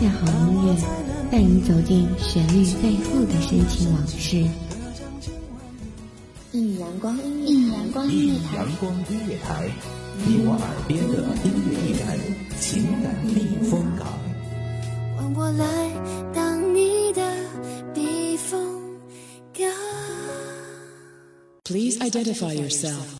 下好音乐，带你走进旋律背后的深情往事。一米阳光音乐，一米阳光音乐台，阳光音乐台，你我耳边的音乐驿站，情感避风港。换我来当你的避风港。Please identify yourself。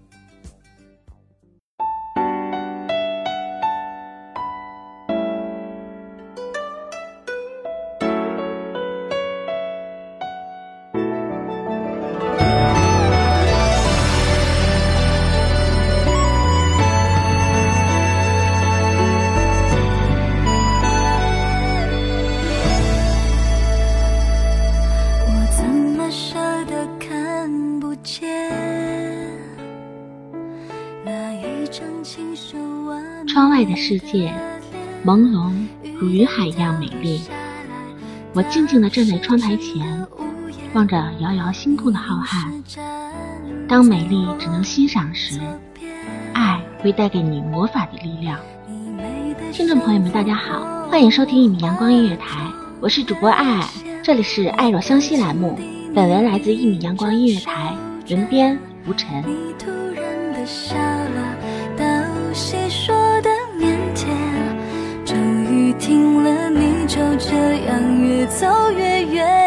外的世界，朦胧如云海一样美丽。我静静地站在窗台前，望着遥遥星空的浩瀚。当美丽只能欣赏时，爱会带给你魔法的力量。听众朋友们，大家好，欢迎收听一米阳光音乐台，我是主播爱爱，这里是爱若相惜栏目。本文来自一米阳光音乐台，文编吴晨。听了，你就这样越走越远。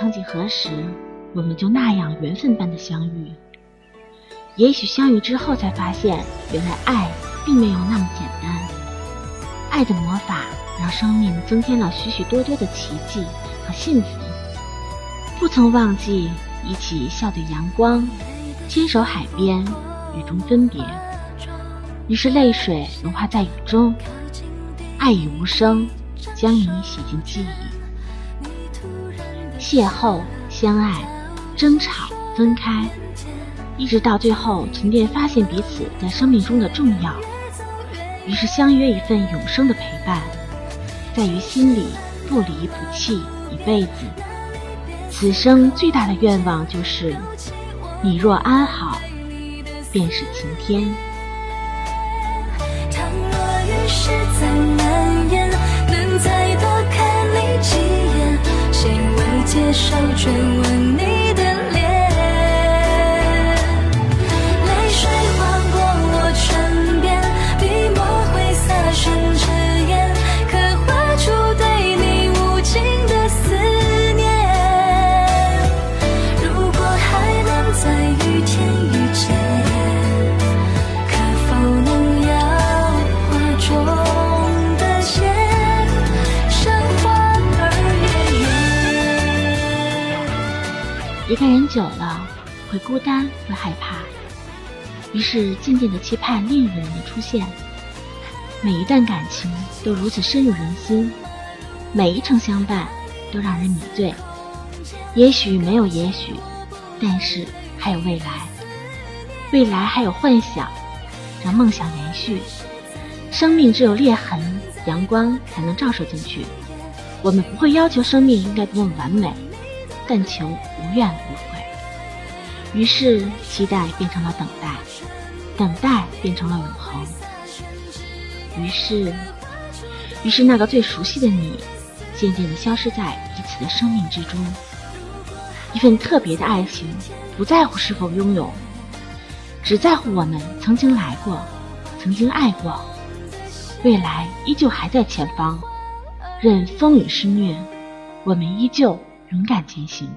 曾几何时，我们就那样缘分般的相遇。也许相遇之后才发现，原来爱并没有那么简单。爱的魔法让生命增添了许许多多的奇迹和幸福。不曾忘记一起笑对阳光，牵手海边，雨中分别。于是泪水融化在雨中，爱已无声，将你洗进记忆。邂逅、相爱、争吵、分开，一直到最后沉淀，发现彼此在生命中的重要，于是相约一份永生的陪伴，在于心里不离不弃一辈子。此生最大的愿望就是，你若安好，便是晴天。倘若雨势再接受追问你久了，会孤单，会害怕，于是静静的期盼另一个人的出现。每一段感情都如此深入人心，每一程相伴都让人迷醉。也许没有也许，但是还有未来，未来还有幻想，让梦想延续。生命只有裂痕，阳光才能照射进去。我们不会要求生命应该多么完美，但求无怨无悔。于是期待变成了等待，等待变成了永恒。于是，于是那个最熟悉的你，渐渐地消失在彼此的生命之中。一份特别的爱情，不在乎是否拥有，只在乎我们曾经来过，曾经爱过，未来依旧还在前方。任风雨肆虐，我们依旧勇敢前行。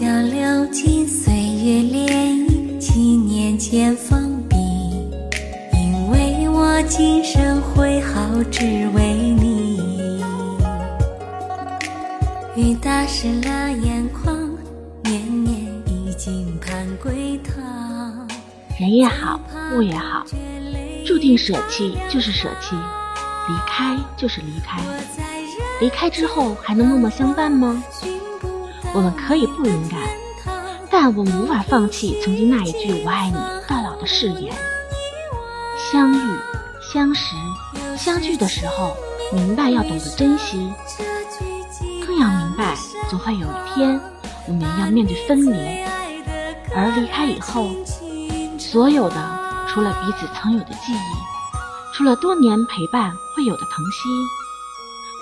木雕流金岁月涟漪，七年前封笔，因为我今生会好，只为你。雨打湿了眼眶，年年已经盼归堂。人也好，物也好，注定舍弃就是舍弃，离开就是离开。离开之后还能默默相伴吗？我们可以不勇敢，但我们无法放弃曾经那一句“我爱你到老”的誓言。相遇、相识、相聚的时候，明白要懂得珍惜，更要明白总会有一天我们要面对分离，而离开以后，所有的除了彼此曾有的记忆，除了多年陪伴会有的疼惜，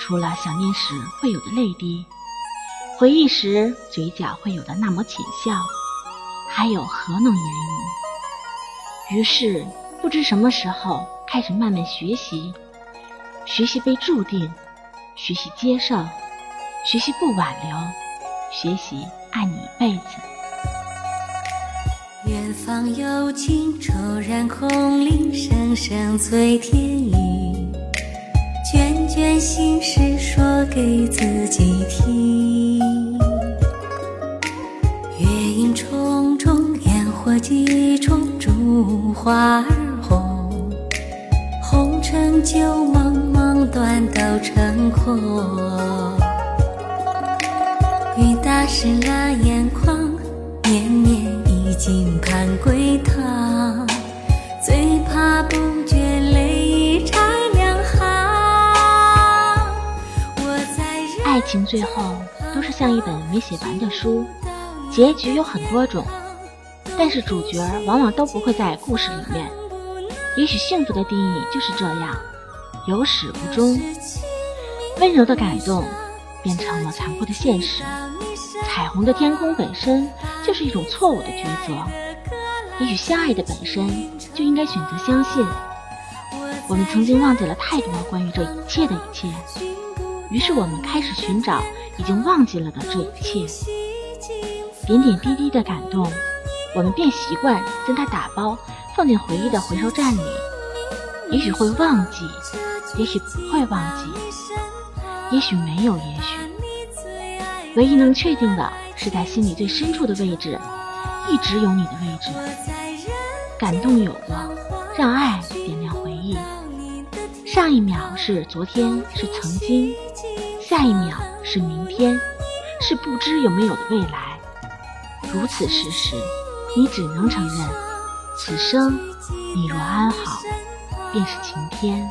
除了想念时会有的泪滴。回忆时嘴角会有的那抹浅笑，还有何能言语？于是不知什么时候开始慢慢学习，学习被注定，学习接受，学习不挽留，学习爱你一辈子。远方有情骤然空灵，声声催天。卷卷心事说给自己听。月影重重，烟火几重，烛花儿红。红尘旧梦，梦断都成空。雨打湿了眼眶，年年已经盼归堂。最怕不觉情最后都是像一本没写完的书，结局有很多种，但是主角往往都不会在故事里面。也许幸福的定义就是这样，有始无终。温柔的感动变成了残酷的现实，彩虹的天空本身就是一种错误的抉择。也许相爱的本身就应该选择相信。我们曾经忘记了太多关于这一切的一切，于是我们开始寻找已经忘记了的这一切。点点滴滴的感动，我们便习惯将它打包放进回忆的回收站里。也许会忘记，也许不会忘记，也许没有也许。唯一能确定的是，在心里最深处的位置，一直有你的位置。感动有过，让爱点亮回忆。上一秒是昨天，是曾经；下一秒是明天，是不知有没有的未来。如此事实，你只能承认，此生你若安好，便是晴天。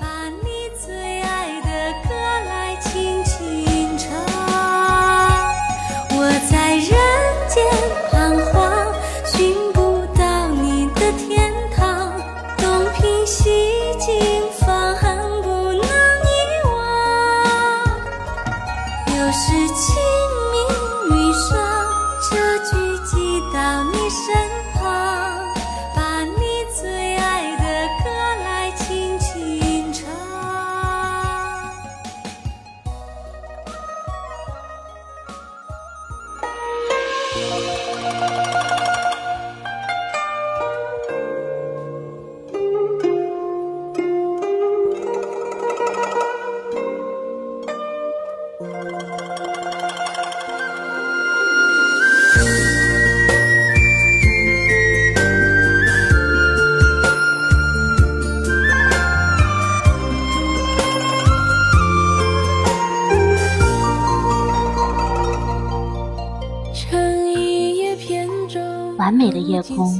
完美的夜空，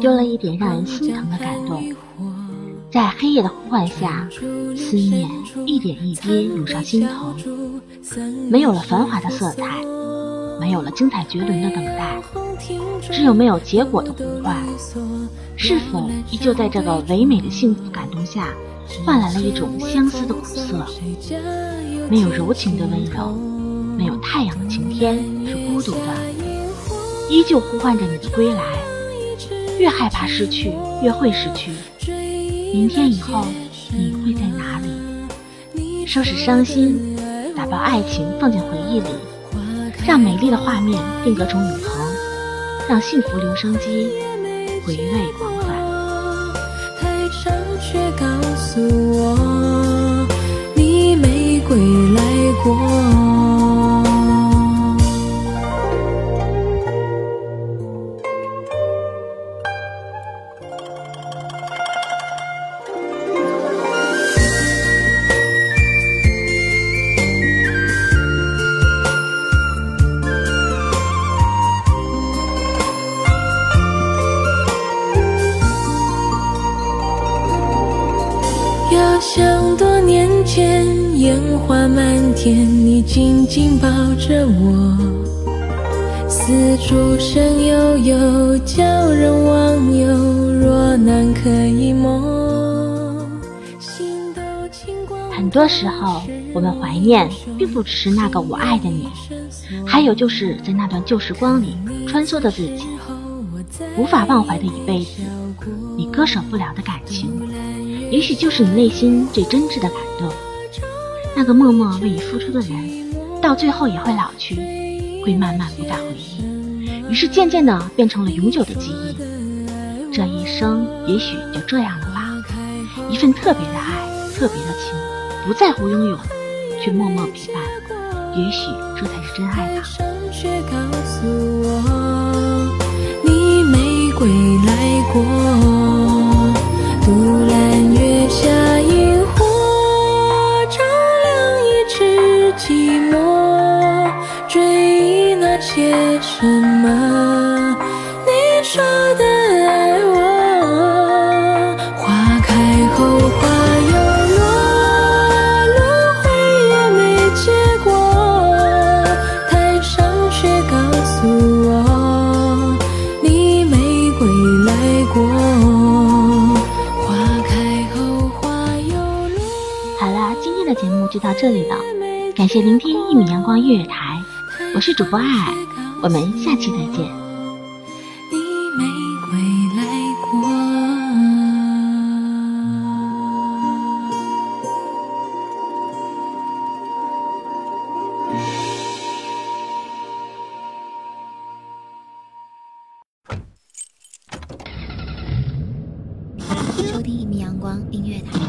丢了一点让人心疼的感动。在黑夜的呼唤下，思念一点一滴涌上心头。没有了繁华的色彩，没有了精彩绝伦的等待，只有没有结果的呼唤。是否依旧在这个唯美的幸福感动下，换来了一种相思的苦涩？没有柔情的温柔，没有太阳的晴天是孤独的，依旧呼唤着你的归来。越害怕失去，越会失去。明天以后，你会在哪里？收拾伤心，打包爱情放进回忆里，让美丽的画面定格成永恒，让幸福留声机回味狂欢。台上却告诉遥想多年前，烟花满天，你紧紧抱着我，丝竹声悠悠，叫人忘忧。若难可一梦，心都轻光。很多时候，我们怀念，并不只是那个我爱的你，还有就是在那段旧时光里穿梭的自己，无法忘怀的一辈子，你割舍不了的感情。也许就是你内心最真挚的感动。那个默默为你付出的人，到最后也会老去，会慢慢不再回忆，于是渐渐的变成了永久的记忆。这一生也许就这样了吧。一份特别的爱，特别的情，不在乎拥有，却默默陪伴。也许这才是真爱吧。归来过。就到这里了，感谢聆听一米阳光音乐台，我是主播爱爱，我们下期再见。你没归来过。收听一米阳光音乐台，